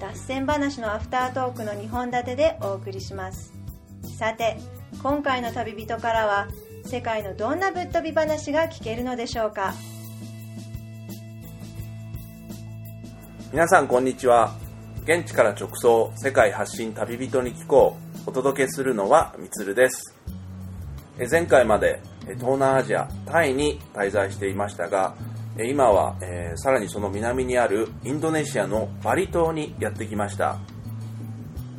脱線話のアフタートークの2本立てでお送りします。さて今回の旅人からは世界のどんなぶっ飛び話が聞けるのでしょうか？皆さんこんにちは。現地から直送世界発信旅人に聞こうお届けするのはみつるです。え前回まで東南アジアタイに滞在していましたが今は、えーさらにその南にあるインドネシアのバリ島にやってきました。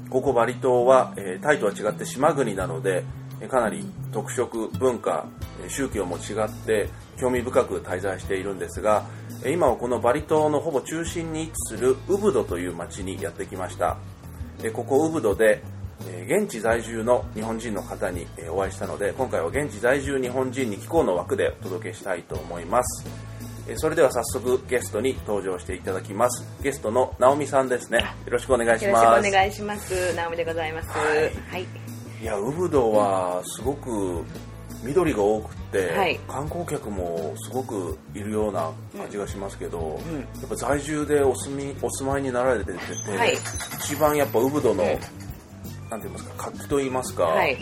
ここバリ島は、えータイとは違って島国なのでかなり特色文化宗教も違って興味深く滞在しているんですが今はこのバリ島のほぼ中心に位置するウブドという町にやってきました。ここウブドで現地在住の日本人の方にお会いしたので今回は現地在住日本人に気候の枠でお届けしたいと思います。それでは早速ゲストに登場していただきます。ゲストの直美さんですね。よろしくお願いしよろますしくお願いします。直美でございます。はい。はい。いやウブドはすごく緑が多くて、はい。観光客もすごくいるような感じがしますけど、ん。やっぱ在住でお住みお住まいになられてて、はい。一番やっぱウブドの、うん。なんて言いますか活気と言いますか、はい。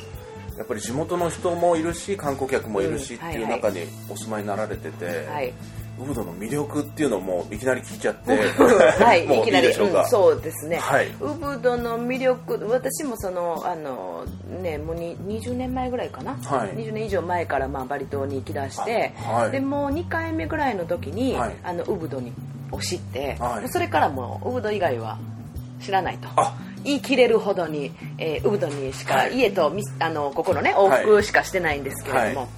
やっぱり地元の人もいるし観光客もいるしうんっていう中にお住まいになられてて、はい。ウブドの魅力っていうのもいきなり聞いちゃって、はい。いきなり、でしょうんそうですね。はい。ウブドの魅力、私もその、あの、ね、もうに20年前ぐらいかな？はい。20年以上前から、まあ、バリ島に行き出して、あはい。で、もう2回目ぐらいの時に、はい。あの、ウブドに、を知って、はい。それからもう、ウブド以外は知らないと。あ。言い切れるほどに、えーウブドにしか、はい。家とみあのここのね往復しかしてないんですけれども、はい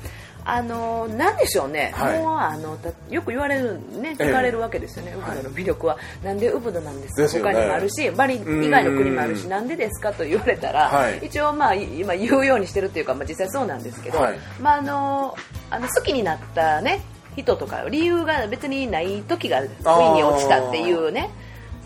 あのなんでしょうね、はい。もうあのたよく言われるねええ。聞かれるわけですよね、ウブドの魅力は、なんでウブドなんですか？ね。他にもあるしバリ以外の国もあるしなんでですかと言われたら、はい。一応まあい今言うようにしてるっていうか、まあ、実際そうなんですけど、はい。まああのあの好きになったね人とか理由が別にない時が不意に落ちたっていうね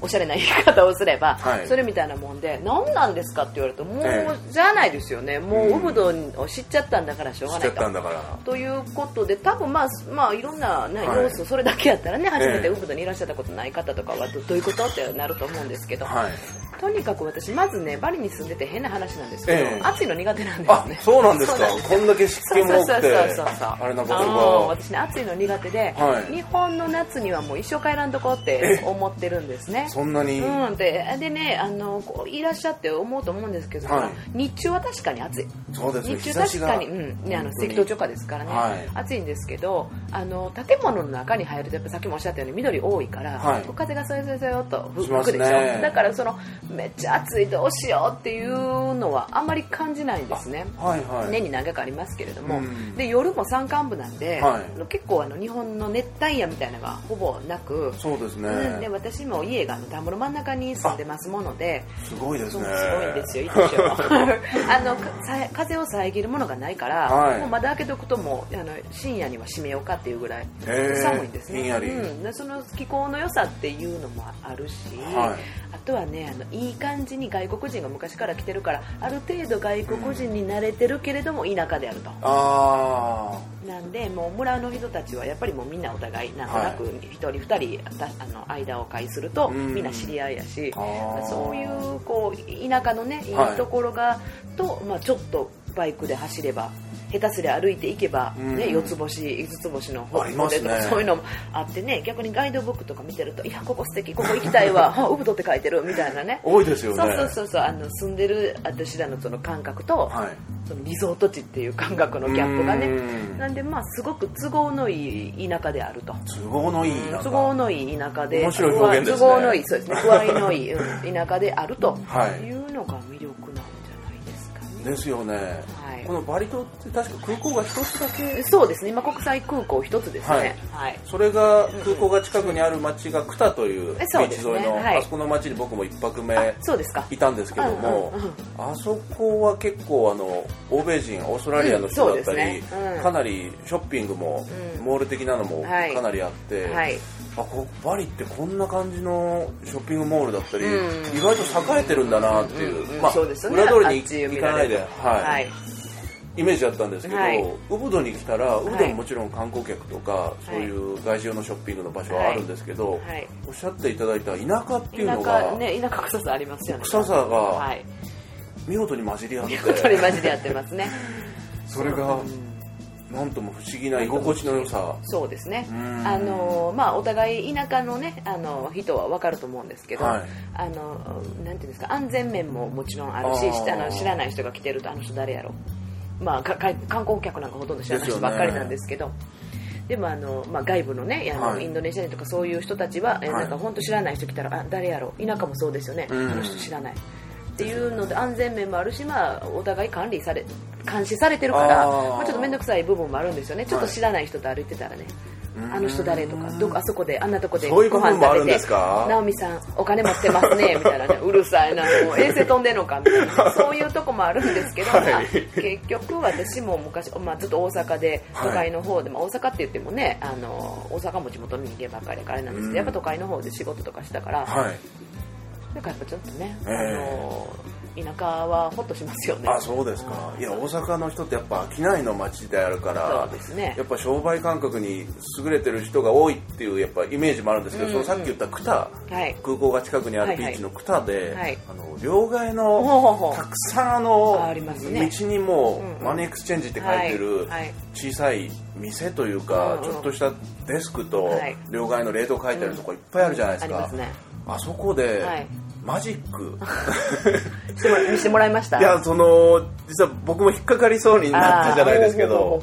おしゃれな言い方をすれば、はい。それみたいなもんで何なんですかって言われるともう、えじゃないですよね。もううん。ウブドを知っちゃったんだからしょうしがないと。ということで多分まあまあいろんな、ねはい。要素それだけやったらね初めてええウブドにいらっしゃったことない方とかはどどういうことってなると思うんですけど、はい。とにかく私まずねバリに住んでて変な話なんですけど、ええ。暑いの苦手なんですあね。そうなんですか。こんだけ湿気も多くてそうそうそうそうあれなん私ね暑いの苦手で、はい。日本の夏にはもう一生帰らんとこって思ってるんですねそんなに、うん、ででねあのこういらっしゃって思うと思うんですけど、はい。日中は確かに暑い。そうですね。日中確かに、うんね、あの赤道直下ですからね、はい。暑いんですけどあの建物の中に入るとやっぱさっきもおっしゃったように緑多いから、はい。風がそよそよそよっと吹くでしょ、だからそのめっちゃ暑いどうしようっていうのはあんまり感じないんですね。はいはい。年に何回かありますけれども、うん。で夜も山間部なんで、はい。結構あの日本の熱帯夜みたいなのがほぼなく、そうですね、うんで私も家があの田んぼの真ん中に住んでますものですごいですね。すごいんですよいいでしょ あの風を遮るものがないから、はい。もう窓開けとくともうあの深夜には閉めようかっていうぐらい寒いんですね。うん、でその気候の良さっていうのもあるし、はいあとはねあのいい感じに外国人が昔から来てるからある程度外国人に慣れてるけれども田舎であると。あなんでもう村の人たちはやっぱりもうみんなお互いなんとなく一人二人たあの間を介するとうん。みんな知り合いやしあー。そういうこう田舎のねい。いはいところがと、まあ、ちょっとバイクで走れば下手すりゃ歩いていけば、ねうん。四つ星五つ星のホテルとかそういうのもあってね逆にガイドブックとか見てるといやここ素敵ここ行きたいわ あウブドって書いてるみたいなね。多いですよね。そうそうそうそうあの住んでる私らのその感覚と、はい。そのリゾート地っていう感覚のギャップがね。うん。なんでまあすごく都合のいい田舎であると。都合のいい都合のいい田舎で面白い表現ですね。都合のいいそうですね。具合のいい、うん田舎であると はい。いうのが魅力なんじゃないですかね。ですよね、はい。このバリ島って確か空港が一つだけそうですね。今国際空港一つですね。はい、それが空港が近くにある町がクタというビえそうですーチ沿いの、ねはい。あそこの町に僕も一泊目あそうですか。いたんですけども、うんうんうんあそこは結構あの欧米人オーストラリアの人だったり、うんね。うん。かなりショッピングも、うん。モール的なのもはい。かなりあって、はい。あこバリってこんな感じのショッピングモールだったり、うん。意外と栄えてるんだなっていう、うんうんまあ、そうですよね。裏通りに行からないで、はい。はいイメージだったんですけど、はい。ウブドに来たらウブドはいももちろん観光客とか、そういう外需用のショッピングの場所はあるんですけど、はい。おっしゃっていただいた田舎っていう田のが、舎ね田舎臭さありますよね。臭さがはい。見事に混じり合って、見事にマジでやってますね。それがなんとも不思議な居心地の良さ。そうですね。うん。あのまあお互い田舎のねあの人は分かると思うんですけど、はい。あのなんていうんですか安全面ももちろんあるしあの知らない人が来てるとあの人誰やろまあかか観光客なんかほとんど知らない人ばっかりなんですけど。でもあの、まあ、外部のねあの、はい。インドネシア人とかそういう人たちは、えはい。なんか本当知らない人来たらあ誰やろ？田舎もそうですよね、うん。あの人知らない。っていうので安全面もあるし、まあ、お互い管理され監視されてるからまあ、ちょっと面倒くさい部分もあるんですよね。ちょっと知らない人と歩いてたらね、あの人誰とかどこあそこであんなとこでご飯食べて直美さんお金持ってますねみたいな。ねうるさいなもう衛星飛んでんのかみたいな。そういうとこもあるんですけど、はい。まあ結局私も昔、まあ、ずっと大阪ではい都会の方で、まあ、大阪って言ってもねあの大阪も地元の人間ばっかりだからあれなんですけど、うん。やっぱ都会の方で仕事とかしたから、はい。なんかやっぱちょっとね、ええ。あの田舎はホッとしますよね。あそうですか。いや大阪の人ってやっぱ商いの街であるからそうですね。やっぱ商売感覚に優れてる人が多いっていうやっぱイメージもあるんですけど、うんうん。そのさっき言ったクタはい。空港が近くにあるビーチのクタで、はい。あの両替のたくさんあの道にもうんうん。 money exchange って書いてるはい。はい。小さい店というか、うんうん。ちょっとしたデスクとはい。両替のレート書いてあるとこいっぱいあるじゃないですか、ありますね。あそこで、はい。マジック 見せてもらいました？いやその実は僕も引っかかりそうになったじゃないですけど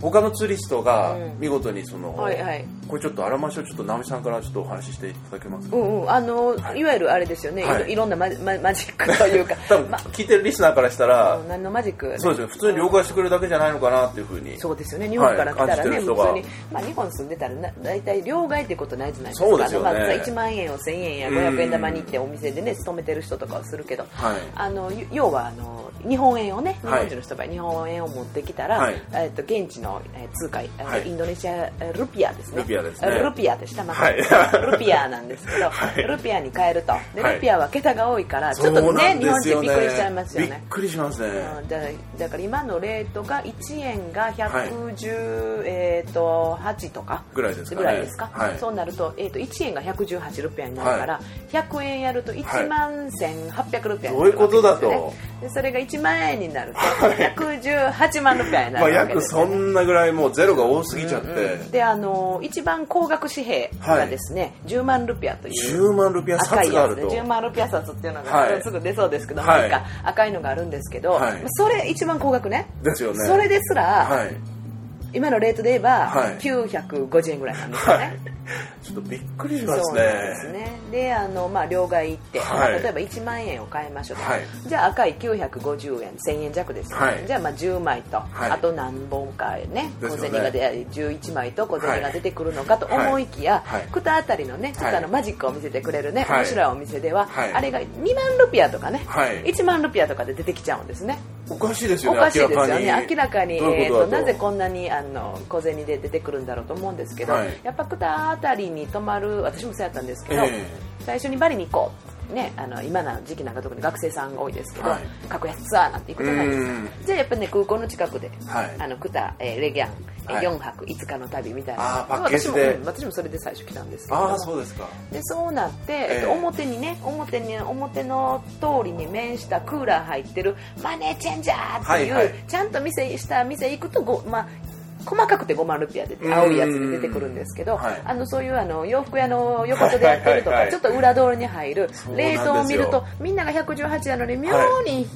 他のツーリストがうん。見事にその、はいはい。これちょっとあらましをちょっと直美さんからちょっとお話ししていただけます。か、うんうん、あの、い、わゆるあれですよね、はい。いろんなマジママジックというか。多分ま聞いてるリスナーからしたら、何のマジック、そうですよ。普通に了解してくれるだけじゃないのかなっていうふうにそうですよね。日本から来たらね、はい普通に、まあ、日本住んでたらな大体両替ってことないじゃないですか。そうですよね。まあ、1万円を1000円やうん500円玉に行ってお店でね勤めてる人とかはするけど、はいあのゆ要はあの日本円をね日はい。本人の人が日本円を持ってきたら、はい。えっと現地のえー通貨、えーはいインドネシアえールピアですね。ルピアですね。ルピアって下まはい。ルピアなんですけど、はい。ルピアに変えると。ではい。ルピアは桁が多いから、ちょっとそうなね日本人びっくりしちゃいますよびっねくりしますね、うんだだから今のレートが1円が110、えー、と8とかぐらいですかね。ぐらいですか、はい。そうなると,、えー、と1円が118ルピアになるから、100円やると1万1800ルピアになることだと。でそれが1万円になると 118万ルピアになまあ、るわけ約そんなぐらいもうゼロが多すぎちゃって、であの一番高額紙幣がですね、10万ルピアという10万ルピア札があると。10万ルピア札っていうのが、はい。すぐ出そうですけど、はいなんか赤いのがあるんですけど、はい。それ一番高額ね。ですよね。それですら、はい。今のレートで言えば、はい。950円ぐらいなんですよね、ちょっとびっくりしますそうねなんですね。であの、まあ、両替行って、はい。まあ例えば1万円を買いましょうと、はい。じゃあ赤い950円1000円弱です。よね、はい。じゃあまあ10枚と、はい。あと何本かね小銭がで11枚と小銭が出てくるのかと思いきや、はい。あたりのねちょっとあの、マジックを見せてくれるね、はい。面白いお店では、はい。あれが2万ルピアとかね、はい。1万ルピアとかで出てきちゃうんですねおかしいですよねおかしいですよね。明明らかにえー、となぜこんなにあの小銭で出てくるんだろうと思うんですけど、はい。やっぱクタあたりに泊まる私もそうやったんですけど、ええ。最初にバリに行こうね、あの今の時期なんか特に学生さんが多いですけど、はい。格安ツアーなんて行くじゃないですか。うん。じゃあやっぱね空港の近くで、はい。あのクタ、えーレギャン、えーはい。4泊5日の旅みたいな。あーパッケージで。私も,、うん、私もそれで最初来たんですけど。ああそうですか。でそうなって、ええ表にね表に表の通りに面したクーラー入ってるマネーチェンジャーっていう、はいはい。ちゃんと店した店行くとごまあ細かくて5万ルピアでうん。青いやつで出てくるんですけど、はい。あのそういうあの洋服屋の横とでやってるとか、ちょっと裏通りに入る冷凍を見るとみんなが118なのに妙に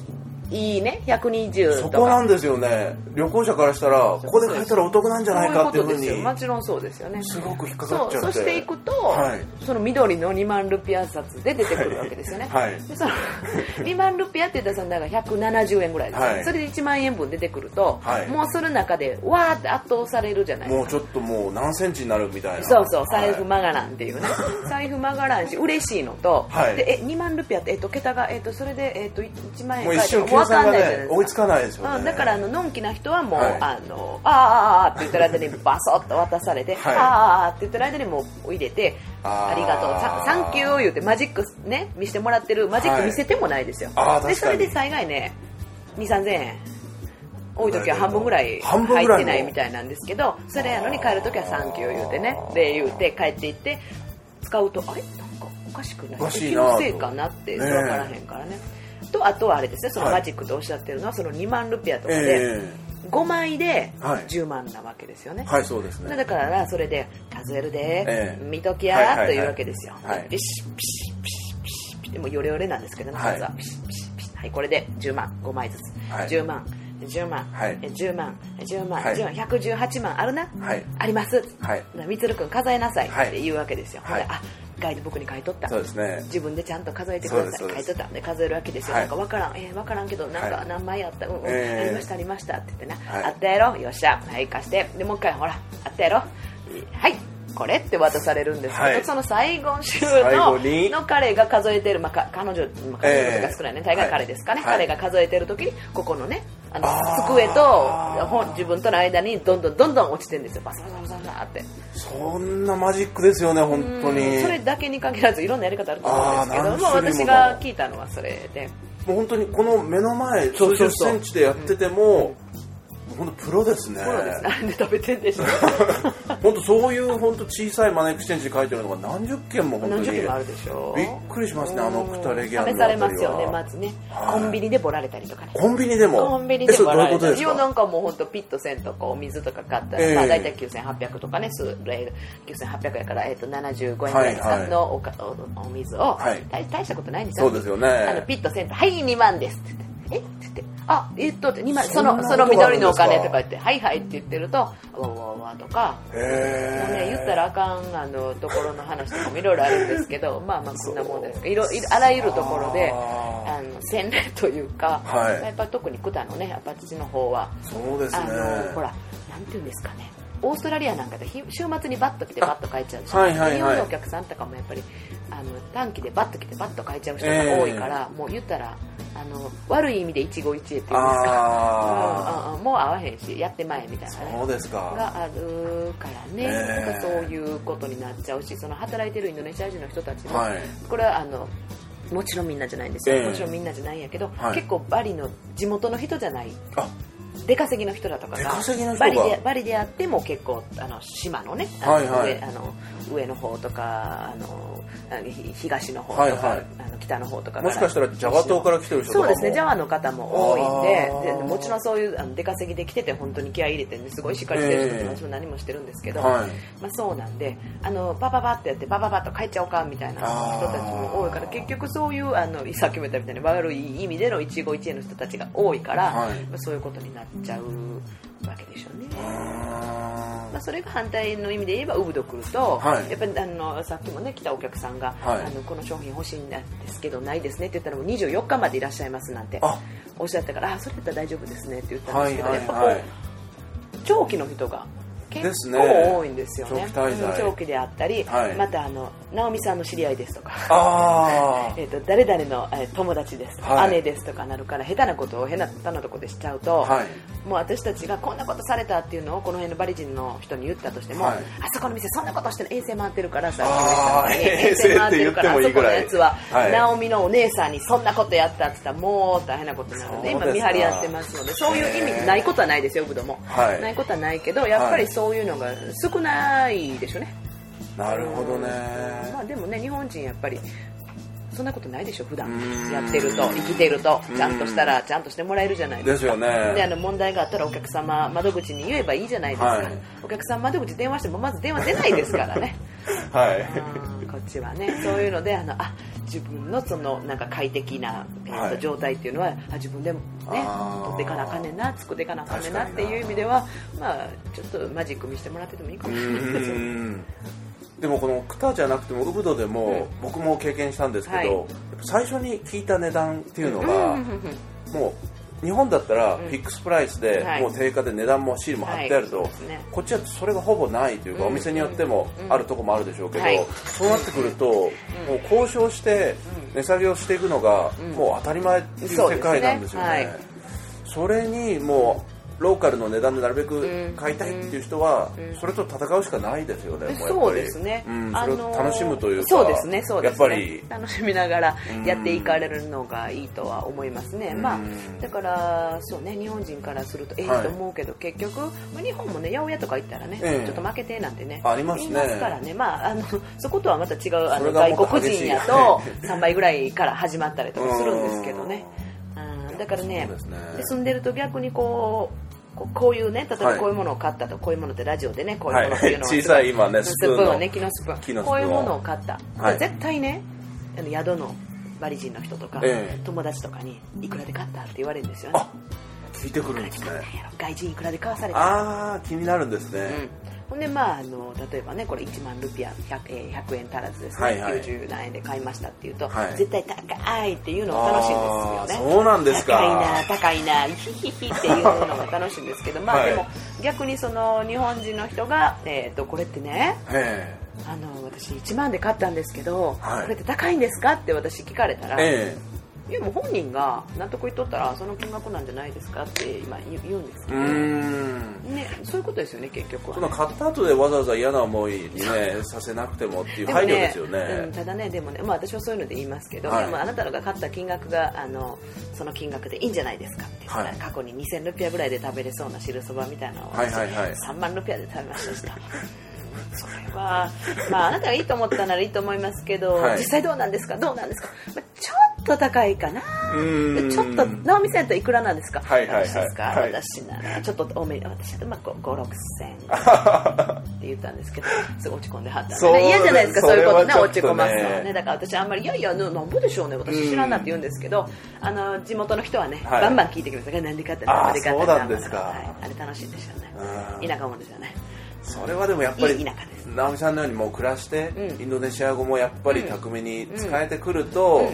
いいね。120そこなんですよね。旅行者からしたらここで買えたらお得なんじゃないかっていうふうに。もちろんそうですよね。すごく引っかかっちゃって。そうそしていくと、はい。その緑の2万ルピア札で出てくるわけですよね、はい。でその 2万ルピアって言ったらだから170円ぐらいですはい。それで1万円分出てくると、はい。もうその中でわーって圧倒されるじゃないですか。もうちょっともう何センチになるみたいな。そうそう財布はい曲がらんっていうね、財布曲がらんし嬉しいのと、はい。でえ2万ルピアって、えっと、桁が、えっと、それで、えっと、1万円もう一瞬計もうわかんないじゃないですか。ね追いつかないですよね。うん、だからあののんきな人はもう、はい。あのあーあって言ってる間に バソッと渡されて、はい。あーあーって言ってる間にもう入れてありがとうササンキュー言うてマジックね見せてもらってるマジック見せてもないですよ、でそれで大概ね2 3 0円。多い時は半分ぐらい入ってないみたいなんですけどそれやのに帰る時は「サンキュー」言うてねで言うて帰っていって使うとあれ？なんかおかしくない？気のせいかなって分からへんからねとあとはあれですねそのはい。マジックとおっしゃってるのはその2万ルピアとかでえ5枚ではい。10万なわけですよね、えはいそうですね。だからそれで数えるで、ええ。見ときはいはいはいやというわけですよ、はいピシッピシッピシッピシッピでもヨレヨレなんですけどね、はい。数は。ピシッピシッピシ。ッはいこれで10万5枚ずつ、はい。10万10万、はい。え10万10万、はい。10万118万あるな、はい。あります。はい。みつるくん数えなさいはい。って言うわけですよ、はい。あガイドブックに書いとった。そうですね。自分でちゃんと数えてください。書いとった。んで数えるわけですよ、はい。なんか分からん。えー、分からんけどなんかはい何枚あった、うんうん、えー。ありましたありましたって言ってな、はい。あったやろ？よっしゃ。はい貸して。でもう一回ほら。あったやろ？はいこれって渡されるんですけど、はい。その最後週最のの彼が数えてる、まあ、か彼女、まあ、彼女とか少ないね、えー大概彼ですかね、はい。彼が数えてる時にここのねあの机と本自分との間にどんどんどんどん落ちてるんですよ。バサバサバサバサって。そんなマジックですよね本当に。うんそれだけに限らずいろんなやり方あると思うんですけども私が聞いたのはそれで。もう本当にこの目の前数十センチでやってても本当プロですね。プロです。なんで食べてんでしょう本当そういう本当小さいマネークチェンジで書いてるのが何十件も本当に何十件もあるでしょびっくりしますねあのクタレギャンの試されますよねまずね。はい。コンビニでボラれたりとかね。コンビニでも。コンビニでボラれたり。いやことですか？なんかもう本当ピットせんとかお水とか買ったら、ええ。まあ大体9800とかね数レ9800やから、えっと75円ぐらいですか、はいはいのおかおお水を、はい大大したことないんですよそうですよね。あのピットせんと「はい2万です」って言って「え？っ?」て言って「あえっと」って2万そのその緑のお金ことか言って「はいはい」って言ってると「わわわ」とかもうね、へ言ったらあかんあのところの話とかもいろいろあるんですけどまあまあこんなもんです。けどいろいろあらゆるところでああの洗礼というか、はい。やっぱ特にクタのねやっぱ父の方はそうですね。あのほらなんていうんですかねオーストラリアなんかでひ週末にバッと来てバッと帰っちゃうでしょ、はいはいはい。日本のお客さんとかもやっぱりあの短期でバッと来てバッと帰っちゃう人が多いから、もう言ったらあの悪い意味で一期一会っていうんですか。あうんうんうんもう会わへんしやってまえみたいなね。そうですか。があるからね、ええ。なんかそういうことになっちゃうしその働いてるインドネシア人の人たちも、はい。これはあのもちろんみんなじゃないんですよ、ええ。もちろんみんなじゃないんやけど、はい。結構バリの地元の人じゃない。あ出稼ぎの人だとか出が。バリでバリであっても結構あの島のねあの、はいはい。上あの上の方とかあの東の方とか、はいはい。あの北の方とかもしかしたらジャワ島から来てる人そうですねジャワの方も多いんでもちろんそういうあの出稼ぎで来てて本当に気合い入れてねすごいしっかりしてる人ええも私も何もしてるんですけど、はい。まあ、そうなんであのバババってやってバババッと帰っちゃおうかみたいな人たちも多いから結局そういうあのさっきも言ったみたいに悪い意味での一期一会の人たちが多いから、はい。まあ、そういうことになっちゃうわけでしょうね。あまあ、それが反対の意味で言えばウブド来ると、はい。やっぱりあのさっきもね来たお客さんが、はい。あのこの商品欲しいんですけどないですねって言ったらもう24日までいらっしゃいますなんてあ。おっしゃったからあそれだったら大丈夫ですねって言ったんはですけど、いはいやっぱこう、はい長期の人が結構多いんですよね。長期滞在。うん長期であったり、はい。またあの直美さんの知り合いですとか。あえー、と誰々の、えー友達ですとか、はい。姉ですとかなるから下手なことを下手なとこでしちゃうと、はい。もう私たちがこんなことされたっていうのをこの辺のバリ人の人に言ったとしても、はい。あそこの店そんなことしてる衛星回ってるからさ衛星回ってるからあそこのやつは、はい。直美のお姉さんにそんなことやったって言ったらもう大変なことになるので今見張りやってますのでそういう意味ないことはないですよブドも、はい。ないことはないけどやっぱりそういうのが少ないでしょうね、なるほどね。まあでもね日本人やっぱりそんなことないでしょ普段。うん。やってると生きてると。うんちゃんとしたらちゃんとしてもらえるじゃないでですすよかであねの問題があったらお客様窓口に言えばいいじゃないですか、はい。お客様窓口電話してもまず電話出ないですからね。はい。うんこっちはねそういうのであのあ自分のそのなんか快適な、えーとはい。状態っていうのはあ自分でもね取っていかなあかんねんな作っていかなあかんねんなっていう意味ではまあちょっとマジック見せてもらっててもいいかうも。しれないですん。でもこのクタじゃなくてもウブドでも僕も経験したんですけど、はい。最初に聞いた値段っていうのが、もう日本だったらうん。フィックスプライスではい。もう定価で値段もシールも貼ってあると、こっちはそれがほぼないというか、うん。お店によってもうん。あるとこもあるでしょうけど、はい。そうなってくると、もう交渉して値下げをしていくのがうん。もう当たり前っていう世界なんですよね。それにもうローカルの値段でなるべくうん。買いたいっていう人はうん。それと戦うしかないですよね、もうやっぱり。そうですね、うん、あそれを楽しむというか、そうですねそうですね。やっぱり。楽しみながらやっていかれるのがいいとは思いますね、うん。まあだからそうね日本人からするとええはい。と思うけど、結局、まあ、日本もね八百屋とか行ったらね、ええ。ちょっと負けてなんてねありますね。ますからね。まああのそことはまた違うあの外国人やと3倍ぐらいから始まったりとかするんですけどね、うん、だからねね。で住んでると逆にこうこうこういうね例えばはい。こういうものを買ったと、こういうものってラジオでねこういうものっていうのははい小さい今ねススプーンね木のスプーン。こういうものを買った、はい。絶対ねあの宿のバリ人の人とか、ええ。友達とかにいくらで買ったって言われるんですよね。あ聞いてくるんですね。外人いくらで買わされたああ気になるんですね、うんほんでまああの例えばねこれ1万ルピア 100, えー100円足らずですね、はいはい。90何円で買いましたっていうと、はい。絶対高いっていうのが楽しいんですよね。そうなんですか。高いな高いなヒヒヒっていうのが楽しいんですけどまあはい。でも逆にその日本人の人が、えー、とこれってねえあの私1万で買ったんですけど、はい。これって高いんですかって私聞かれたら、ええいやもう本人が納得いっとったらその金額なんじゃないですかって今言うんですけど、ね、そういうことですよね結局はその買った後でわざわざ嫌な思いにねさせなくてもっていう配慮ですよね。うん、ただねでもね、まあ、私はそういうので言いますけど、はい。でもあなたのが買った金額があのその金額でいいんじゃないですかってはい。過去に2000ルピアぐらいで食べれそうな汁そばみたいなのを、はいはいはい。3万ルピアで食べました。それは、まあ、あなたがいいと思ったならいいと思いますけど、はい。実際どうなんですか？どうなんですか、まあ、ちょっと高いかな。ちょっと直美さんやったらいくらなんですか？はいはいはい。私ですか、はい。私なら。ちょっと多め私だとまあ5 6千。って言ったんですけどすごい落ち込んではったんで、ね、嫌じゃないですかそういうことねね。落ち込ますのはね。だから私あんまりいやいやななんぼでしょうね。私知らんなって言うんですけどあの地元の人はね、はい。バンバン聞いてきますからなんで買ったあーなんで買ったそうなんですか。はい、あれ楽しいんですよね。うん。田舎もんですよね。それはでもやっぱり直美さんのようにもう暮らして、うん。インドネシア語もやっぱり巧みに使えてくると、うん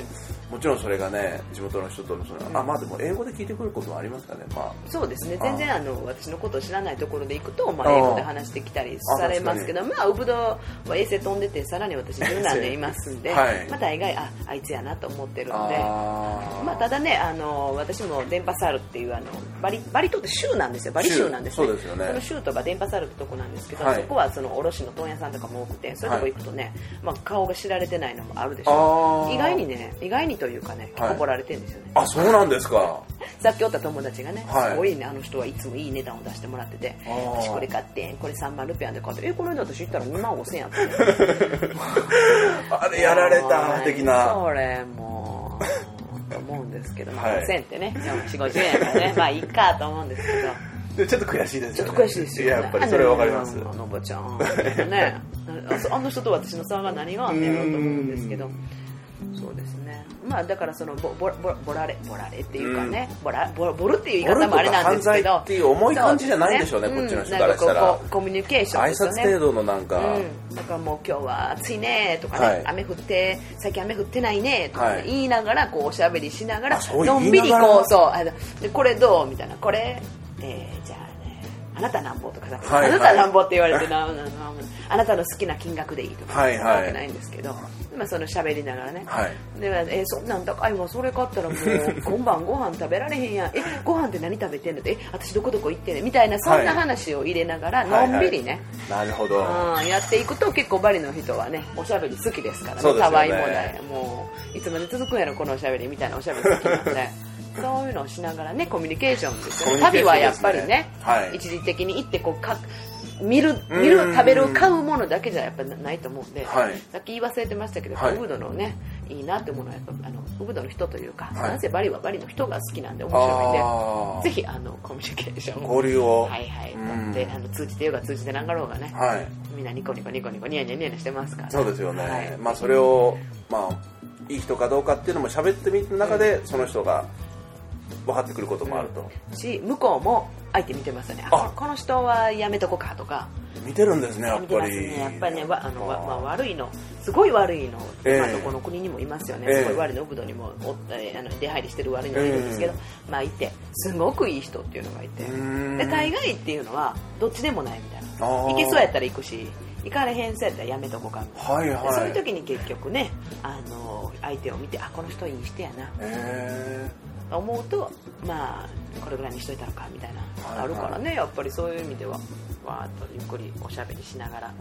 もちろんそれがね地元の人とのその、うん。あまあでも英語で聞いてくることもありますかね。まそうですね。あ全然あの私のことを知らないところで行くと、まあ、英語で話してきたりされますけどまあウブドは衛星飛んでてさらに私十何年いますんで、はい。まあ、大概ああいつやなと思ってるんで。まあ、ただねあの私も電波サールっていうあのバリバリ島って州なんですよ。バリ州なんですね。州そうですよね。その州とか電波サールってとこなんですけど、はい。そこはその卸の問屋さんとかも多くてそういうとこ行くとね、まあ、顔が知られてないのもあるでしょあー。意外にね意外にというかねはい。結構来られてるんですよね、あそうなんですか。さっきおった友達がね、はい。すごいねあの人はいつもいい値段を出してもらってて私これ買ってこれ3万ルピアで買ってえこれだと知ったら2万5千円やって あれやられた的な。それもうと思うんですけど、まあはい5千ってね4 5 0円やからね まあいいかと思うんですけど。でちょっと悔しいですよね。ちょっと悔しいですよ、ね、ややっぱりそれわかります。あのおばちゃん。ねあの人と私の差が何があんねやろうと思うんですけどそうですね。まあだからそのボボボボラレボラレっていうかね、ボラボボルっていう言い方もあれなんですけど。っていう重い感じじゃないんでしょうねそこっちの人からしたら。うこうコミュニケーション挨ですよね拶程度のなんか、うん、だからもう今日は暑いねとかね、はい。雨降って最近雨降ってないねとかね、はい。言いながらこうおしゃべりしながらのんびりこうそうあのでこれどうみたいな。これ、えーじゃあねあなたなんぼとかさ、はいはい。あなたなんぼって言われてなななあなたの好きな金額でいいとか、はいはいわけないんですけど、まあ、その喋りながらね、はい。でえーそんなん高いわそれ買ったらもう今晩ご飯食べられへんやん。えご飯って何食べてんのって？え私どこどこ行ってんねんみたいなそんな話を入れながら、のんびりね、なるほど、うん、やっていくと結構バリの人はねおしゃべり好きですからね。たわいもない。もういつまで続くんやろこのおしゃべりみたいなおしゃべり好きなんでそういうのをしながらねコミュニケーションですよね。コミュニケーション旅はやっぱりね。はい。一時的に行ってこうか見るうん。見る食べる買うものだけじゃやっぱないと思うんで、はい。さっき言い忘れてましたけど、はい。ウブドのねいいなって思うのはやっぱあのウブドの人というか、はい。なんせバリはバリの人が好きなんで面白いんでぜひあのコミュニケーションを。交流を。はいはい。うん。であの通じてようが通じてなかろうがね、はい。みんなニコニコニコニコニヤニヤニヤニヤしてますからそうですよね、はいまあそれをまあいい人かどうかっていうのも喋ってみた中でその人が分かってくることもあると、し向こうも相手見てますよね。ああ。この人はやめとこうかとか。見てるんですねやっぱり。ね。やっぱりねわあのわまあ、悪いの。すごい悪いの、ええ。まあ、どこの国にもいますよね、ええ。すごい悪いの国土にもおったりあの出入りしてる悪いのがいるんですけど、まあいてすごくいい人っていうのがいて。うーん。で大概っていうのはどっちでもないみたいな。行けそうやったら行くし行かれへんそうやったらやめとこうかみたいな。はいはい。でそういう時に結局ねあの相手を見てあこの人いい人やな。えと思うとまあこれぐらいにしといたのかみたいな、はいはい。あるからねやっぱりそういう意味では。わーっとゆっくりおしゃべりしながら。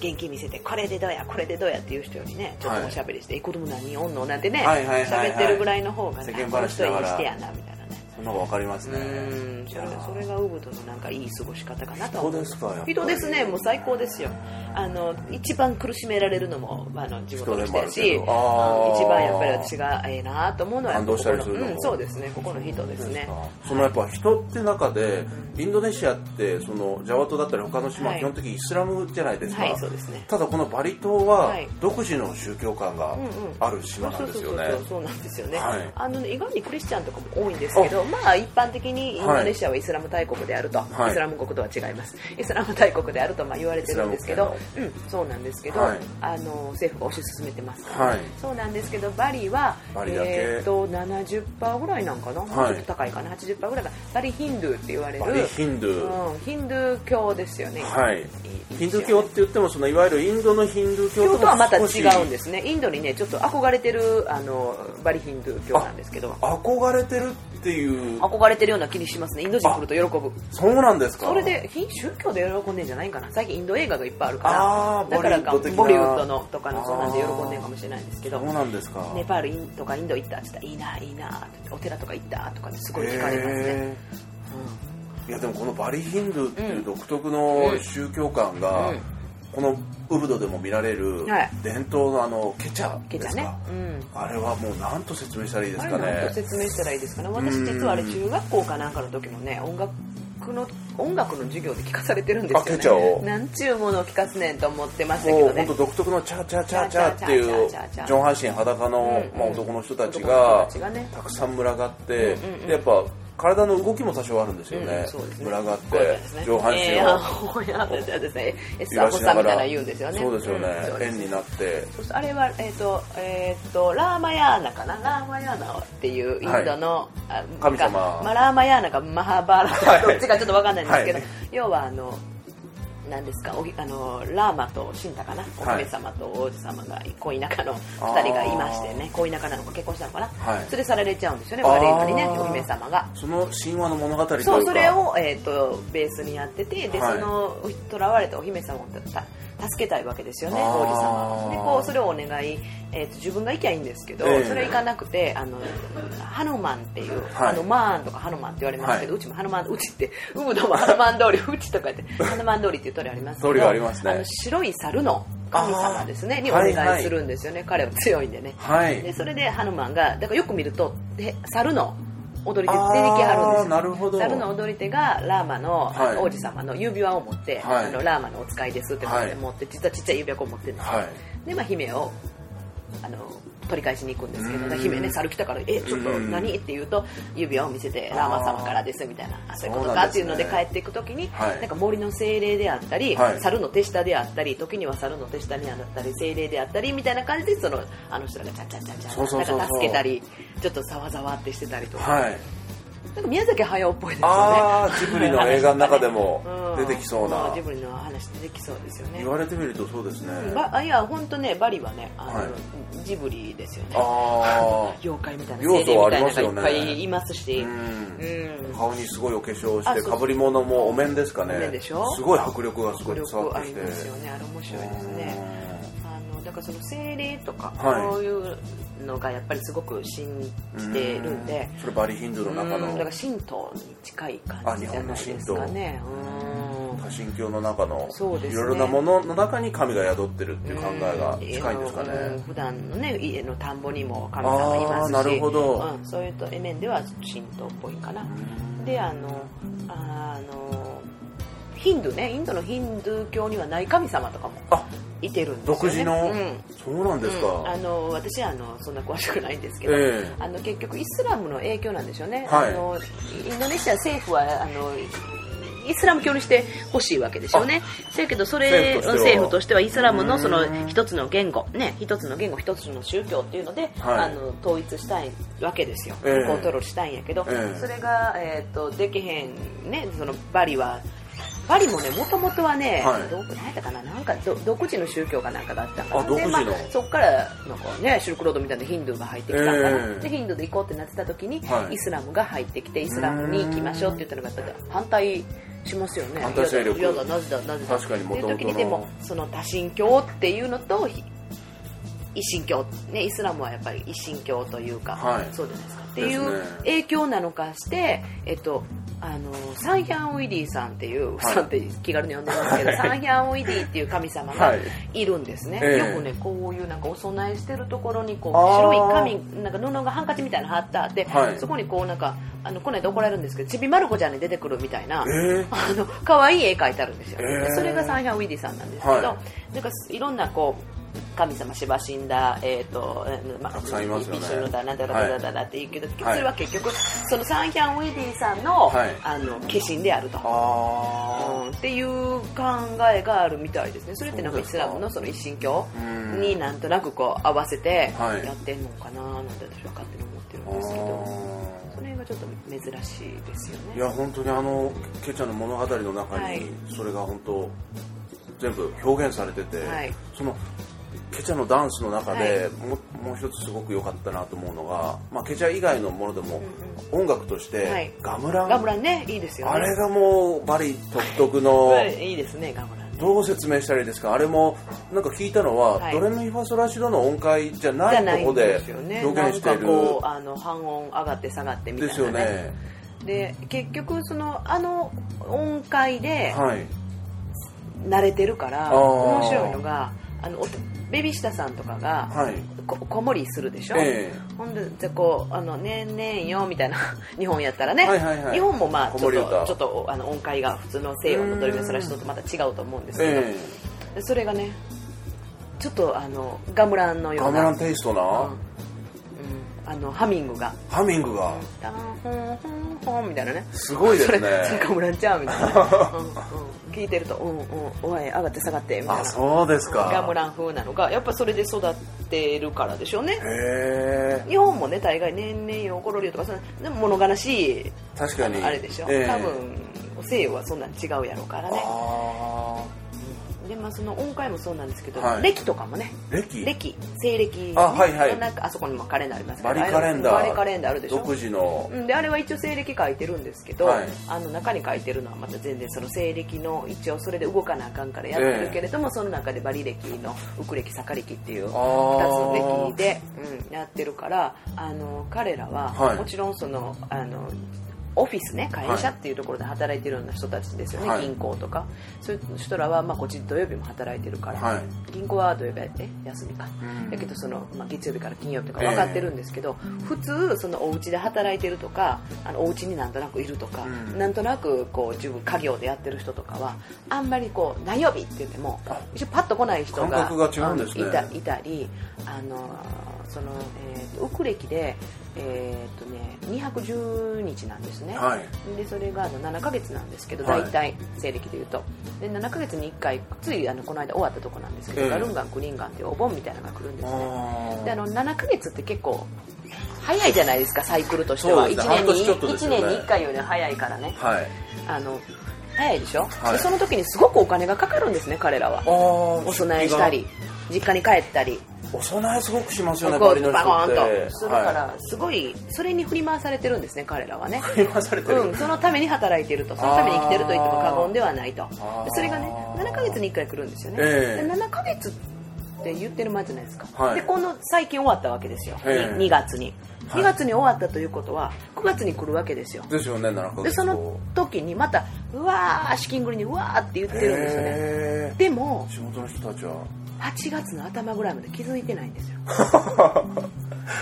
元気見せてこれでどうやこれでどうやっていう人よりねちょっとおしゃべりして、え子供何人おんのなんてね喋ってるぐらいの方がねこの人いい話しながら。人やなみたいなねそんなの分かりますね。うん。それがそれがウブドのなんかいい過ごし方かなとは思う人ですか人ですねもう最高ですよ。あの一番苦しめられるのもあの地元の人やし一番やっぱり私がええなと思うのは感動したりするの。うん、そうですね。ここの人ですね。そのやっぱ人って中でインドネシアってそのジャワ島だったり他の島ははい。基本的にイスラムじゃないですか、はいそうですね。ただこのバリ島ははい。独自の宗教観がある島なんですよね、そうなんですよね、はい。あのね意外にクリスチャンとかも多いんですけどまあ一般的にインドネシアはイスラム大国であると、はい。イスラム国とは違います。イスラム大国であるとまあ言われてるんですけどイうん。そうなんですけど、はい。あの政府が推し進めてます。から、はい。そうなんですけどバリはバリえー、と70%ぐらいなんかな、もうちょっと高いかな？80%ぐらいがバリヒンドゥーって言われるバリヒンドゥー、うん、ヒンドゥー教ですよね。はい。いヒンドゥー教って言ってもそのいわゆるインドのヒンドゥー教とはまた違うんですね。インドにねちょっと憧れてるあのバリヒンドゥー教なんですけど。憧れてるっていう。憧れてるような気にしますね。インド人来ると喜ぶ。そうなんですか。それで非宗教で喜んでんじゃないかな。最近インド映画がいっぱいあるから。だからかボリウッド的な。ボリウッドのとかのそうなんで喜んでるかもしれないんですけど。そうなんですか。ネパールインとかインド行ったって言ったらいいないいなってお寺とか行ったとかねすごい聞かれますね、へー。いやでもこのバリヒンドゥーっていう独特の宗教観が、うんこのウブドでも見られるはい。伝統のあのケチャケチャね。ですか、うん。あれはもう何と説明したらいいですかあれなんとね説明したらいいですかね。私実はあれ中学校かなんかの時もね音楽の音楽の授業で聞かされてるんですよあケチャを？ねなんちゅうものを聞かすねんと思ってましたけどね。本当独特のチャーチャーチャーチャーっていう上半身裸の、うんまあ、男の人たちが人たくさん群がって、でやっぱ体の動きも多少あるんですよね,、群がっこういうて上半身を。揺らしながらさみたいな言うんですよね。そうですよね、円になって。あれは、えっとえっとラーマヤーナかな？ラーマヤーナっていうインドの、あ神様。ラーマヤーナかマハバーラはい。どっちかちょっと分かんないんですけど、はい。要はあのなんですか？おひあのラーマとシンタかな？おはい。姫様と王子様が恋仲の2人がいましてね恋仲なのか結婚したのかな、はい。連れ去られちゃうんですよね悪いのにねお姫様が。その神話の物語というか。そうそれを、えー、とベースにやっててで、はい。その囚われたお姫様をた助けたいわけですよね王子様。でこうそれをお願い、えー、と自分が行きゃいいんですけど、ええ。それ行かなくてあのハヌマンっていう、はい。ハヌマーンとかハヌマンって言われますけど、はうちもハヌマンうちってウムドもハヌマン通りうちとか言って ハヌマン通りっていう通りありますけど通りがありますね。あの白い猿の神様ですねにお願いするんですよね、彼は強いんでね。はい。でそれでハヌマンがだからよく見るとで猿の踊り手出てきはるんですよ。なるほど。猿の踊り手がラーマの,、はい。王子様の指輪を持って、はい。あのラーマのお使いですってはい。持って、実はちっちゃい指輪を持ってるんですよ、はい。で、まあ、姫をあの取り返しに行くんですけどうん。姫ね猿来たから「えちょっとうん何?」って言うと指輪を見せて「ラーマ様からです」みたいな「あそういうことか」っていうので帰っていく時に、はい。なんか森の精霊であったり、はい。猿の手下であったり時には猿の手下にあったり精霊であったりみたいな感じでそのあの人らがチャンチャンチャンチャなんか助けたりちょっとざわざわってしてたりとか、はいなんか宮崎駿っぽいですよね。ああジブリの 映画の中でもうん。出てきそうな、んジブリの話出てきそうですよね。言われてみるとそうですね、ばあいや本当ねバリはねあの、はい。ジブリですよね。ああ 妖怪みたいな要素精霊みたいなのがいっありますよね。ぱいいますし。うん。うん。顔にすごいお化粧してかぶり物もお面ですかね。お面でしょ？すごい迫力がすごい伝わってきて。ますよねあれ面白いですね。あのだからその精霊とか、はい。そういうのがやっぱりすごく信じてるんで。うんそれバリヒンドゥーの中の。うん。だから神道に近い感じじゃないですかね。うん。多神教の中のいろいろなものの中に神が宿ってるっていう考えが近いんですかうん。ね普段のね家の田んぼにも神様いますし。なるほど。うん、そういうと面では神道っぽいかな。であのあのヒンドゥーね。インドのヒンドゥー教にはない神様とかも。あいてるんですよ、ね、独自の、うん。そうなんですか、うん。あの私はあのそんな詳しくないんですけど、ええ。あの結局イスラムの影響なんでしょうね、はい。あのインドネシア政府はあのイスラム教にしてほしいわけですよね。だけどそれ政府としては。政府としてはイスラムのそのうん一つの言語ね一つの言語一つの宗教っていうので、はい。あの統一したいわけですよ。ええ。コントロールしたいんやけど、ええ。それがえっ、とできへんねそのバリはバリもね、もともとはね、はい。ど何やったかな、なんかど独自の宗教かなんかだったから、あ独自の。でまあ、そこからなんかね、シルクロードみたいなヒンドゥーが入ってきたから、ええ。でヒンドゥーで行こうってなってた時に、はい。イスラムが入ってきて、イスラムに行きましょうって言ったのが、やっぱり反対しますよね。反対勢力。嫌だ、なぜだ、なぜだ。確かにっていう元々の。時にでも、その多神教っていうのと、ひ一神教、ね、イスラムはやっぱり一神教というか、はい。そうじゃないですか。っていう影響なのかして、えっと、あのサンヒャンウィディさんっていう、はいさんって気軽に呼んでますけど、サンヒャンウィディっていう神様がはい。いるんですね、ええ。よくねこういうなんかお供えしてるところにこう白い紙なんか布がハンカチみたいなの貼ってあって、はい。そこにこうなんかあのこの間怒られるんですけどちびまる子ちゃんに出てくるみたいな、ええ。あの可愛い絵描いてあるんですよ、それがサンヒャンウィディさんなんですけど、はい。なんかいろんなこう神様しばしんだ、えーとえーまあ、一緒のだなんだだだだだって言うけど、はい。それは結局そのサンヒャンウィディさんの,、はい。あの化身であると。あうんっていう考えがあるみたいですね。それってなんかイスラムのその一神教うん。になんとなくこう合わせてはい。やってんのかななんて私は勝手に思ってるあんですけど。ーその辺がちょっと珍しいですよね。いや本当にあのケチャの物語の中はいにそれが本当全部表現されてて、はいそのケチャのダンスの中で、はもうもう一つすごく良かったなと思うのが、まあ、ケチャ以外のものでも、音楽として、はい。ガムラン。ガムランねいいですよね。あれがもうバリ独特のはいいいですねガムランどう説明したらいいですか？あれもなんか聞いたのは、はい。ドレミファソラシドの音階じゃじないとこで表現してる。なんかこうあの半音上がって下がってみたいなですよね。で結局そのあの音階ではい。慣れてるから、面白いのがあのおベビーシタさんとかが、はい。こ子守りするでしょ、ええ。ほんでじゃあこう「あのねんねんよ」みたいな 日本やったらね、はいはいはい。日本もまあちょっとちょっとあの音階が普通の西洋のドレミファソラシドとまた違うと思うんですけど、えでそれがねちょっとあのガムランのような。えガムランテイストな、うんあのハミングが。ハミングが「タンホンホンホン」みたいなね。すごいですね。それそれガムランちゃうみたいな、うんうん、聞いてると「うんうんおい上がって下がって」みたいあなそうですか。ガムラン風なのがやっぱそれで育ってるからでしょうね。日本もね大概年々よころりよとかそのでも物悲しい。確かに。あれでしょ、ええ。多分西洋はそんなん違うやろうからね。あでまあその音階もそうなんですけど、はい。歴とかもね。ー歴？歴。西暦、ね、あはいはい。なんかあそこにもカレンダーありますけバどリカレンダー。バリカレンダーあるでしょ。独自の。うん、であれは一応西暦書いてるんですけど、はい。あの中に書いてるのはまた全然その西暦の一応それで動かなあかんからやってるけれども、その中でバリ暦のウク暦坂暦っていう2つの暦で、うん、やってるからあの彼らは、はい。もちろんそのあのオフィスね会社っていうところで働いてるような人たちですよね、はい。銀行とか。そういう人らは、まあ、こっち土曜日も働いてるから、はい。銀行は土曜日え休みか、うん。だけどその、まあ、月曜日から金曜日とか分かってるんですけど、普通そのお家で働いてるとかあのお家になんとなくいるとか、うん。なんとなくこう自分家業でやってる人とかはあんまりこう何曜日って言ってもあ一応パッと来ない人が違うんですね。いたいたりあのその、えーとウク歴で、えーとね、210日なんですね、はい。でそれがあの7ヶ月なんですけどはい。大体西暦でいうと。で7ヶ月に1回ついあのこの間終わったとこなんですけど、ええ。ガルンガンクリンガンっていうお盆みたいなのが来るんですね。あであの7ヶ月って結構早いじゃないですかサイクルとしては、1そうですね。年に半年ちょっとです1よね。年に1回より早いからね。ーはい。あの早いでしょ、はい。でその時にすごくお金がかかるんですね彼らは。おお供えしたり実家に帰ったりお供えすごくしますよねこバリの人うバコーンってとするからすごいそれに振り回されてるんですね彼らはね。振り回されてる、うん、そのために働いてると。そのために生きてると言っても過言ではないと。それがね7ヶ月に1回来るんですよね、ええ。で7ヶ月って言ってる前じゃないですか、はい。でこの最近終わったわけですよ、ええ。2, 月に。はい。2月に終わったということは9月に来るわけですよ。ですよね7ヶ月でその時にまたうわー資金繰りにうわーって言ってるんですよね。でも地元の人たちは8月の頭ぐらいまで気づいてないんですよ。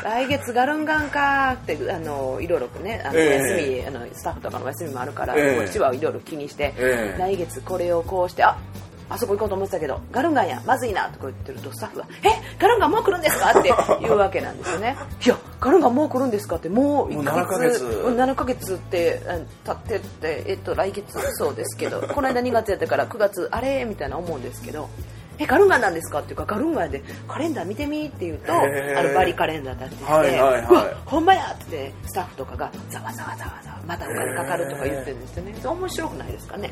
来月ガルンガンかーってあのいろいろねあのえ休えみ、あのスタッフとかの休みもあるから、ええ。こっちはいろいろ気にして、ええ。来月これをこうしてああそこ行こうと思ってたけどガルンガンやまずいなとか言ってるとスタッフが「えガルンガンもう来るんですか?」って言うわけなんですよね。いやガルンガンもう来るんですか？って もう1ヶもう7ヶ月。うん7ヶ月ってうん経ってって、えっと、来月そうですけどこの間2月やったから9月あれ？みたいな思うんですけどえガルンガンなんですか？っていうかガルンガンでカレンダー見てみって言うとあのバリカレンダーだってて、はいはいはい。うわほんまやってスタッフとかがざわざわざわざわまたお金かかるとか言ってるんですよねそれ面白くないですかね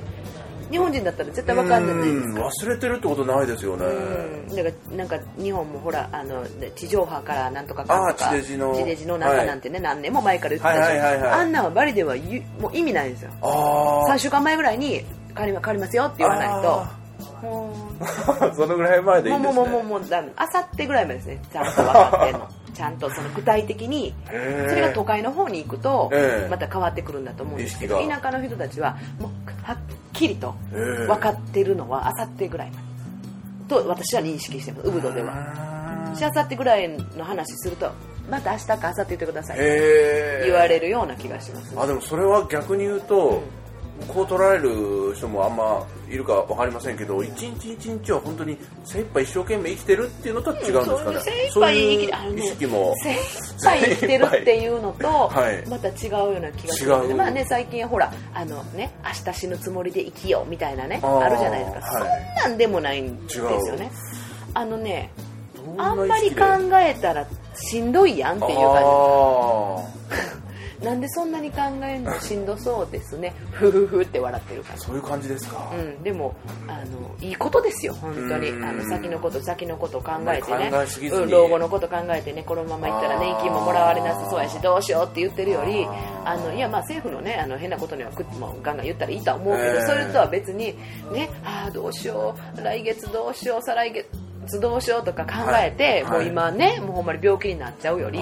日本人だったら絶対わかんないですか忘れてるってことないですよねうんだからなんか日本もほらあの地上波からなんとかかんとか地デジの地デジのなんかなんてね、何年も前から言ってたでしょ、はいはいはいはいあんなんはバリではもう意味ないんですよあ3週間前ぐらいに帰りま帰りますよって言わないとも あそのぐらい前でいいですね。うもうもうもうもうあさってぐらいまでですねちゃんと分かってのちゃんとその具体的にそれが都会の方に行くとまた変わってくるんだと思うんですけど田舎の人たちはもうはっきりと分かってるのはあさってぐらいまでと私は認識してますウブドではしあさってぐらいの話するとまた明日か明後日言ってください言われるような気がします、あでもそれは逆に言うと、こう取られる人もあんまいるかわかりませんけど一日一日は本当に精一杯一生懸命生きてるっていうのとは違うんですかね、そういう意識も。精一杯生きてるっていうのと、はい。また違うような気がするまあね最近ほらあのね明日死ぬつもりで生きようみたいなねあるじゃないですか、はい。そんなんでもないんですよね。あのねあんまり考えたらしんどいやんっていう感あじ なんでそんなに考えるのしんどそうですね。ふふふって笑ってる感じ。ーそういう感じですか、うん、でもあのいいことですよ本当に。うん。あの先のこと先のこと考えてね。考えすぎずに。うん老後のこと考えてね。このままいったら年金ももらわれなさそうやしどうしようって言ってるよりあのいやまあ政府のねあの変なことにはくもうガンガン言ったらいいとは思うけど、ええそれとは別にねああどうしよう。来月どうしよう。再来月どうしようとか考えて、はい。もう今ねもうほんまに病気になっちゃうより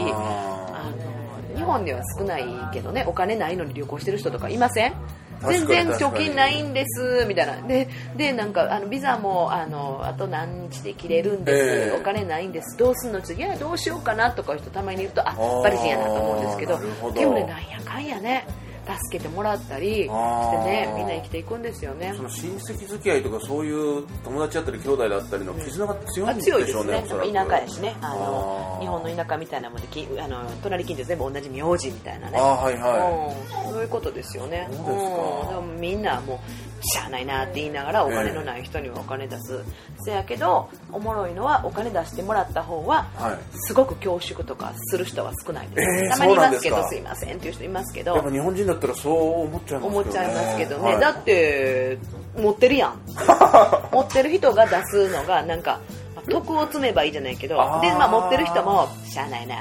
本では少ないけどねお金ないのに旅行してる人とかいません？全然貯金ないんですみたいな。ででなんかあのビザもあのあと何日で切れるんです、ええ。お金ないんですどうすんの次？いやどうしようかなとかいう人たまに言うとあーバリ人やなと思うんですけど。でもねなんやかんやね助けてもらったりしてねみんな生きていくんですよね。ーその親戚付き合いとかそういう友達だったり兄弟だったりの絆が強いあんでし強いですね。ょうねおそらく。田舎やしね。あの日本の田舎みたいなもんできあの隣近所全部同じ名字みたいなね。あーはいはい、うん、そういうことですよね。そうですか。ん、でもみんなもうしゃあないなって言いながらお金のない人にはお金出す、せやけどおもろいのはお金出してもらった方ははい。すごく恐縮とかする人は少ないです、えーたまにいますけどすいませんっていう人いますけど。やっぱ日本人だったらそう思っちゃいますけど、ね、思っちゃいますけどね、はい。だって持ってるやん。持ってる人が出すのがなんかまあ徳を積めばいいじゃないけど。で、まあ、持ってる人もしゃあないな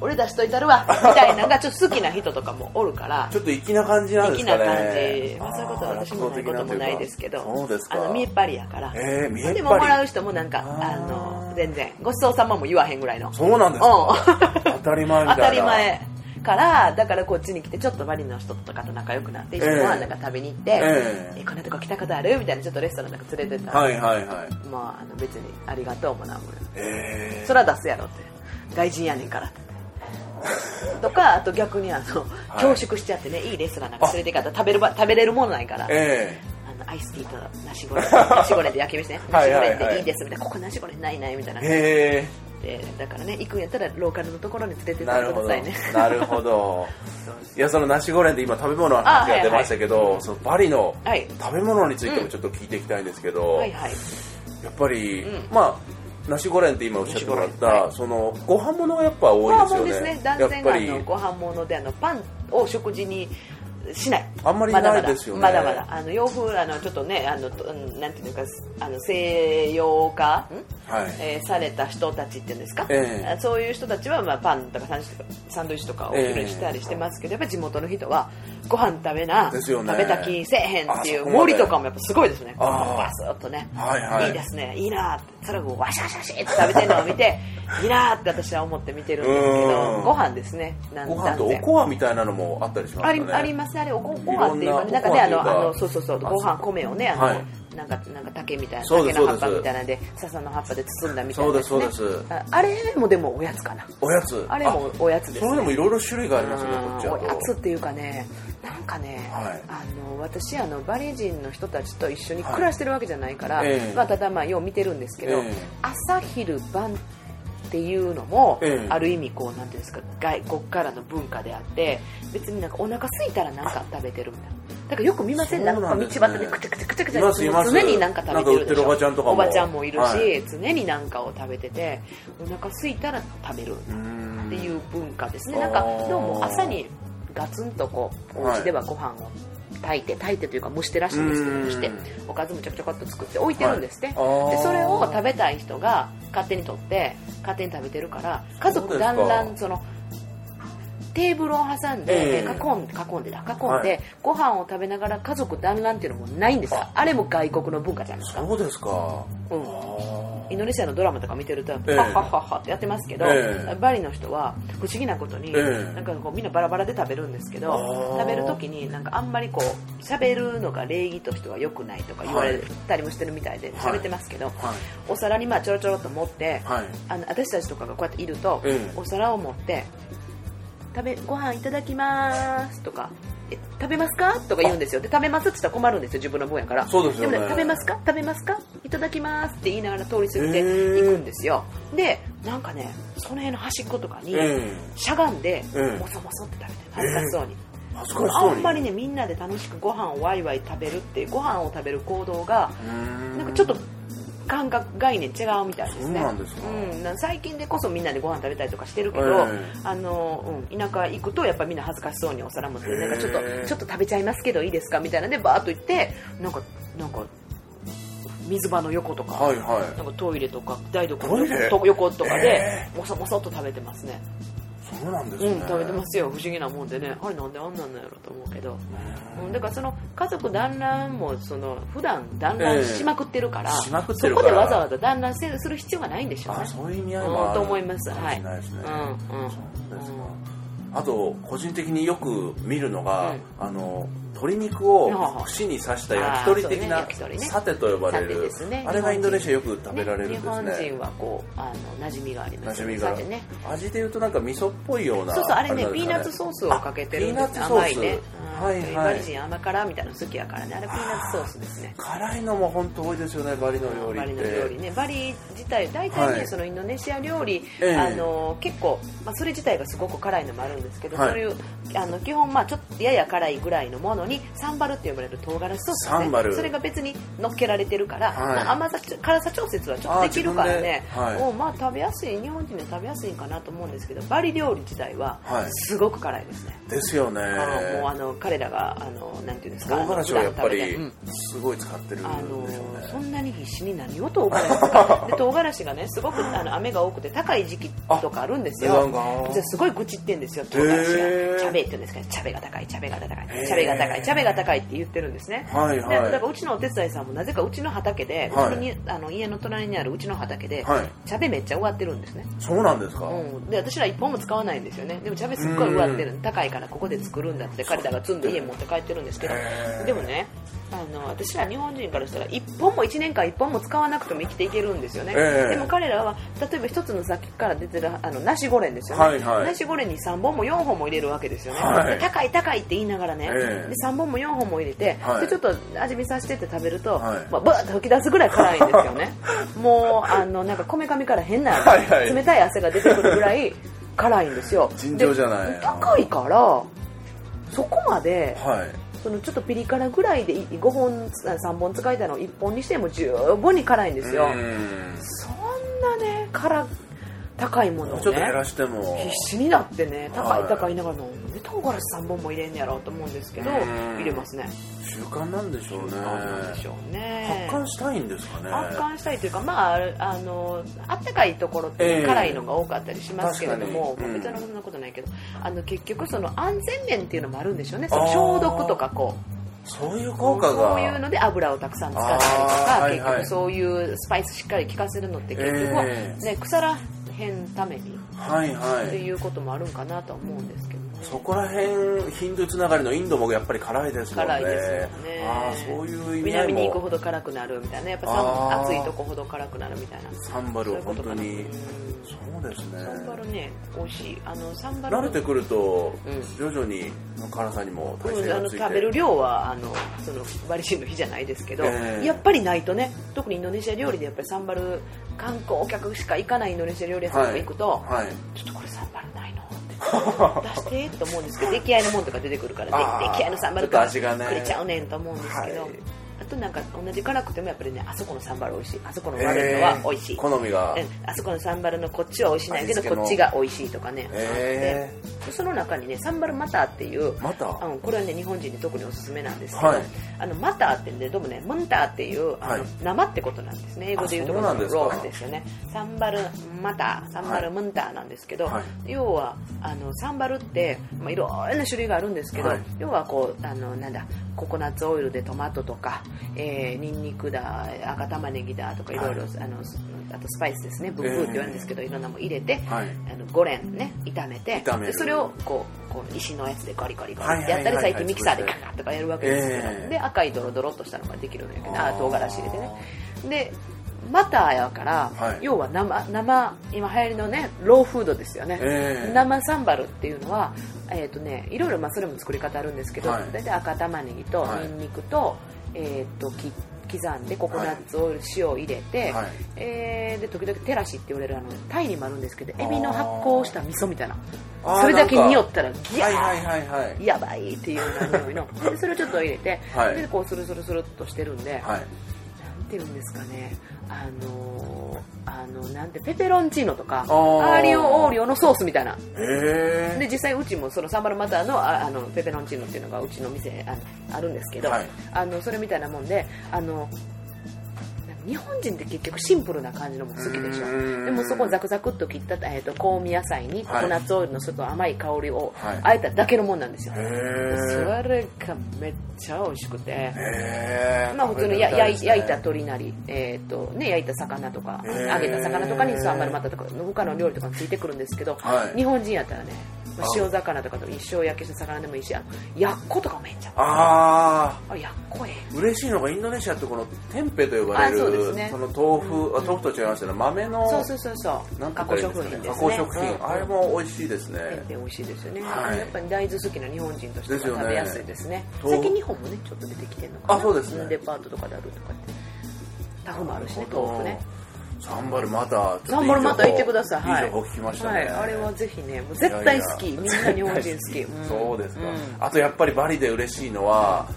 俺出しといたるわみたいなのがちょっと好きな人とかもおるから。ちょっと粋な感じなんですかね。粋な感じ、まあ、そういうことは私もないこともないですけど。そうですか。あの見えっ張りやから、えー見えっ張り。でももらう人もなんかあの全然ごちそうさまも言わへんぐらいの。そうなんですか、うん。当たり前みたいな。当たり前からだからこっちに来てちょっとバリの人とかと仲良くなって一緒にご飯なんか食べに行って、ええ。えこんなとこ来たことある？みたいなちょっとレストランなんか連れてったら、はいはいはい。まああの別にありがとうもなんもえそれは出すやろって。外人やねんから。ってとかあと逆にあの、はい。恐縮しちゃってねいいレストランなんか連れて行かったら食べるば食べれるものないから、えあのアイスティーとナシゴレンナシゴレンで焼き飯ね。ナシゴはいはい。はいレンでいいですみたいな。ここナシゴレンないないみたいな。え。へでだからね行くんやったらローカルのところに連れてえってくださいね。なるほど。いやそのナシゴレンで今食べ物のあ話はいはいが出ましたけど、そのバリのはい。食べ物についてもちょっと聞いていきたいんですけど、はいはい。やっぱり、うん。まあナシゴレンって今おっしゃってもらった、はい。そのご飯物がやっぱ多ごいですよね。ですね。男性があのご飯物であのパンを食事にしない。あんまりないですよね。まだまだ。あの洋風あのちょっとねあのなんていうのかあの西洋化ん？はい、えーされた人たちっていうんですか、ええ。あそういう人たちは、まあ、パンとかサンドイッチとかをお昼にしたりしてますけど、やっぱり地元の人はご飯食べな、ね。食べた気せえへんっていう森とかもやっぱすごいですね。バスッとね、はいはい。いですね。いいなって。それをワシャワシャワシャって食べてるのを見て いいなって私は思って見てるんですけうん。どご飯ですね。なんご飯とおこわみたいなのもあったりしますかね。ありありますねあれおごご飯っていうかねななんかねあのあのそうそうそうご飯米をねあの、はい。なんかなんか竹みたいな竹の葉っぱみたいなんで笹の葉っぱで包んだみたいなね、そうですそうです。ああれもでもおやつかな。おやつ。あれもおやつです、ね、それでもいろいろ種類がありますねこっちはおやつっていうかねなんかね、はい。あの私あのバリ人の人たちと一緒に暮らしてるわけじゃないから、はいええ。まあ、ただまあよう見てるんですけど、ええ。朝昼晩っていうのも、ええ。ある意味こうなんていうんですか外国からの文化であって別になんかお腹空いたらなんか食べてるみたいな。だからよく見ません？そうなんか道端でくちゃくちゃくちゃくちゃ常になんか食べてるでしょなばちゃんとかもおばちゃんもいるし、はい常になんかを食べててお腹空いたら食べるっていう文化ですね、なんかどうも朝にガツンとこうお家ではご飯を炊いて炊いてというか蒸してらしいんですけどうん蒸して。おかずもちょこちょこっと作って置いてるんですって、はい。でそれを食べたい人が勝手に取って勝手に食べてるから家族団そうらんそのテーブルを挟んで、ええ。囲ん囲んでだ囲んで、はい。ご飯を食べながら家族団らんっていうのもないんですよ。あ。れも外国の文化じゃないですか。そうですか。うん。あインドネシアのドラマとか見てると、ええ。ハッハッハッハってやってますけど、ええバリの人は不思議なことに、ええなんかこうみんなバラバラで食べるんですけど食べる時になんかあんまりこう喋るのが礼儀としては良くないとか言われたりもしてるみたいではい喋ってますけど、はいお皿にまあちょろちょろっと持って、はいあの私たちとかがこうやっていると、ええお皿を持って食べご飯いただきますとかえ食べますか？とか言うんですよ。で食べますって言ったら困るんですよ。自分の分やから。そうですよね。も食べますか？食べますか？いただきますって言いながら通り過ぎてへー。いくんですよ。でなんかねその辺の端っことかにええしゃがんでええもそもそって食べてる。恥ずかしそうに、あんまりねみんなで楽しくご飯をワイワイ食べるっていうご飯を食べる行動がなんかちょっと感覚概念違うみたいですね。そうなん最近でこそみんなでご飯食べたりとかしてるけど、ええ。あのうん、田舎行くとやっぱみんな恥ずかしそうにお皿持ってへえ。なんかちょっとちょっと食べちゃいますけどいいですかみたいな。んでバーッと行ってなんかなんか水場の横とか、はいはい。なんかトイレとか台所の横横とかでえ。もそもそっと食べてますねそうなんですね。うん食べてますよ。不思議なもんでね。あれなんであんなんなんやろと思うけど、うん、だからその家族団らんもその普段団らんしまくってるから,、しまくってるから。そこでわざわざ団らんせする必要がないんでしょうね。あそういう意味合いもある。うんと思います。はい。うんうん。そうですか。あと個人的によく見るのが、あの鶏肉を串に刺した焼き鳥的なサテと呼ばれる。あれがインドネシアよく食べられるんね、です日本ね人はこうあの馴染みがあります馴染みが。ね。味でいうとなんか味噌っぽいようなそうそうあれねピーナッツソースをかけてるんです。あピーナッツソース。甘いね、うん。はいはい。バリ人甘辛みたいなの好きやからね。あれピーナッツソースですね。辛いのも本当多いですよねバリの料理バリの料理ね。バリ自体大体ね、はい。そのインドネシア料理、ええ。あの結構、まあ、それ自体がすごく辛いのもあるんですけど、はい。そういうあの基本まあちょっとやや辛いぐらいのものにサンバルって呼ばれる唐辛子ソースねサンバル。それが別に乗っけられてるから、はい。まあ甘さ辛さ調節はちょっとできるからね。はい。おまあ食べやすい日本人で食べやすいんかなと思うんですけどバリ料理自体ははい。すごく辛いですね、ですよね。あのもうあの彼らがあのなんていうんですか唐辛子はやっぱりすごい使ってるんでしょあうのねそんなに必死に何を唐辛子か。で唐辛子がねすごくあの雨が多くて高い時期とかあるんですよ。じゃあすごい愚痴ってんですよ唐辛子が。へー。チャベって言うんですかねチャベが高いチャベが高いへーチャベが高いチャベが高いって言ってるんですね。はいはい。でだからうちのお手伝いさんもなぜかうちの畑で、はい。にあの家の隣にあるうちの畑で、はい。チャベめっちゃ植わってるんですね。そうなんですか、うん、で私ら一本も使わないんですよね。でもチャベすっごい植わってる。高いからここで作るんだって彼らが積んで家持って帰ってるんですけど。でもねあの私ら日本人からしたら1本も1年間1本も使わなくても生きていけるんですよね、ええ。でも彼らは例えば一つの先から出てるあのナシゴレンですよね、はいはい。ナシゴレンに3本も4本も入れるわけですよね、はい。で高い高いって言いながらね、ええ。で3本も4本も入れて、はい。でちょっと味見させてって食べると、はい。まあ、バーッと吹き出すぐらい辛いんですよね。もうあのなんかこめかみから変な冷たい汗が出てくるぐらい辛いんですよ。尋常じゃない。で高いからそこまではい。そのちょっとピリ辛ぐらいで5本3本使えたのを1本にしても十分に辛いんですよ。うん。そんなね辛高いものをちょっと減らねしても。必死になってね高はい。い高いながらなんで唐辛子3本も入れんねやろうと思うんですけどうん。入れますね。習慣なんでしょうね。なんでしょうね。発汗したいんですかね。発汗したいというかまああのあったかいところってええ。辛いのが多かったりしますけれども、確かに。うん。別にそんなことないけどあの結局その安全面っていうのもあるんでしょうね。その消毒とかこう。そういう効果が。そういうので油をたくさん使ったりとか、結はいはい。局そういうスパイスしっかり効かせるのって結局は、え。ね、腐らへんためにはいはい。っていうこともあるんかなとは思うんですけど。ねそこら辺ヒンドゥーつながりのインドもやっぱり辛いですもんね。辛いですよね。ああそういう意味南に行くほど辛くなるみたいな。やっぱ暑いとこほど辛くなるみたいな。サンバルそういうことかな。本当にうんそうですね。サンバルね美味しい。あのサンバル慣れてくるとうん。徐々に辛さにも耐うんあの食べる量はあのそのバリシンの日じゃないですけど、ええ。やっぱりないとね特にインドネシア料理でやっぱりサンバル観光客しか行かないインドネシア料理屋さんとか行くと、はい。ちょっとこれサンバルな 出してと思うんですけど出来合いのものとか出てくるから出来合いのサンバルとかくれちゃうねんと思うんですけど、はいあとなんか同じ辛くてもやっぱりねあそこのサンバル美味しい。あそこの悪いのは美味しい、好みが。うん。あそこのサンバルのこっちは美味しないけどこっちが美味しいとかね、へあってでその中にねサンバルマターっていうまたうん、これはね日本人に特におすすめなんですけど、はい。あのマターってねどうもねムンターっていうあの、はい。生ってことなんですね。英語で言うところのロースですよね。サンバルマターサンバルムンターなんですけど、はい。要はあのサンバルって、まあ、いろんな種類があるんですけど、はい。要はこうあのなんだココナッツオイルでトマトとか、えー、ニンニクだ赤玉ねぎだとかい。ろいろ、はいあのあとスパイスですね。ブッブーって言われるんですけど、いろんなもの入れて、はい。あの5連ね炒めてでそれをこうこう石のやつでガリガリガリってやったり最近ミキサーでカカッとかやるわけですけど、ええ。で赤いドロドロっとしたのができるんだけどあ唐辛子入れてね。でマターやから、はい。要は生生今流行りのねローフードですよね、ええ。生サンバルっていうのはえっ、とねいろいろまあそれも作り方あるんですけど、はい。大体赤玉ねぎとはい。ニンニクと,、えっとき刻んでココナッツオイル、塩を入れて、はい。えーで時々テラシって言われるあのタイにもあるんですけどエビの発酵した味噌みたいな。それだけ匂ったらギャー、はいはいはいはい。やばいっていう匂いの。でそれをちょっと入れて、はい。でこうスルスルスルっとしてるんで、はいていうんですかね。あのーあのなんてペペロンチーノとかアーリオオーリオのソースみたいな。で実際うちもそのサンバルマターのああのペペロンチーノっていうのがうちの店あのあるんですけど、はい。あのそれみたいなもんであの日本人って結局シンプルな感じのも好きでしょ。うん。でもそこをザクザクっと切った、えー、と香味野菜にココナッツオイルのちょっと甘い香りをはい。あえただけのもんなんですよ、へえそれがめっちゃ美味しくて、まあ、普通にや焼いた鶏なり、えーとね、焼いた魚とか揚げた魚とかにサンバルマタとか他の料理とかについてくるんですけど、はい。日本人やったらね、まああ塩魚とかと一生焼けした魚でもいいしあのやっことかもええんちゃうああやっこええあ嬉しいのがインドネシアってこのテンペと呼ばれあそうでするね。その豆腐あ豆腐と違いますけど豆のそうそうそうそう。なんて加工食品ですね。加工食品。うん。あれも美味しいですね。天然美味しいですよね、はい。やっぱり大豆好きな日本人として食べやすいですね。豆腐。最近日本もねちょっと出てきてるのかな。あそうですね。んデパートとかであるとかって。tahu もあるしね豆腐ね sambal matah sambal matah 行ってください。はい。いい情報聞きましたね、はい、あれはぜひね、もう絶対好き。みんな日本人好き。ん。そうですか、ん。あとやっぱりバリで嬉しいのは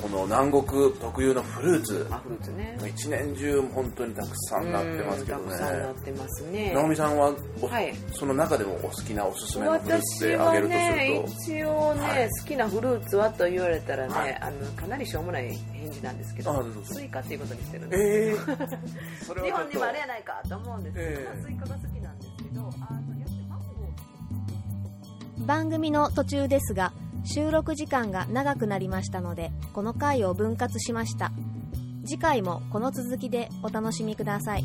この南国特有のフルーツ。あ、フルーツね。一年中本当にたくさんなってますけどうんたくさんなねってますね。直美さんはお、はい。その中でもお好きなおすすめのフルーツ私はであげるとねする一応ね、はい。好きなフルーツはと言われたらね、はい。あのかなりしょうもない返事なんですけどあスイカっていうことにしてるんとです、ええ それ日本にもあれやないかと思うんですけど、ええ。まあスイカが好きなんですけどあの番組の途中ですが収録時間が長くなりましたのでこの回を分割しました。次回もこの続きでお楽しみください。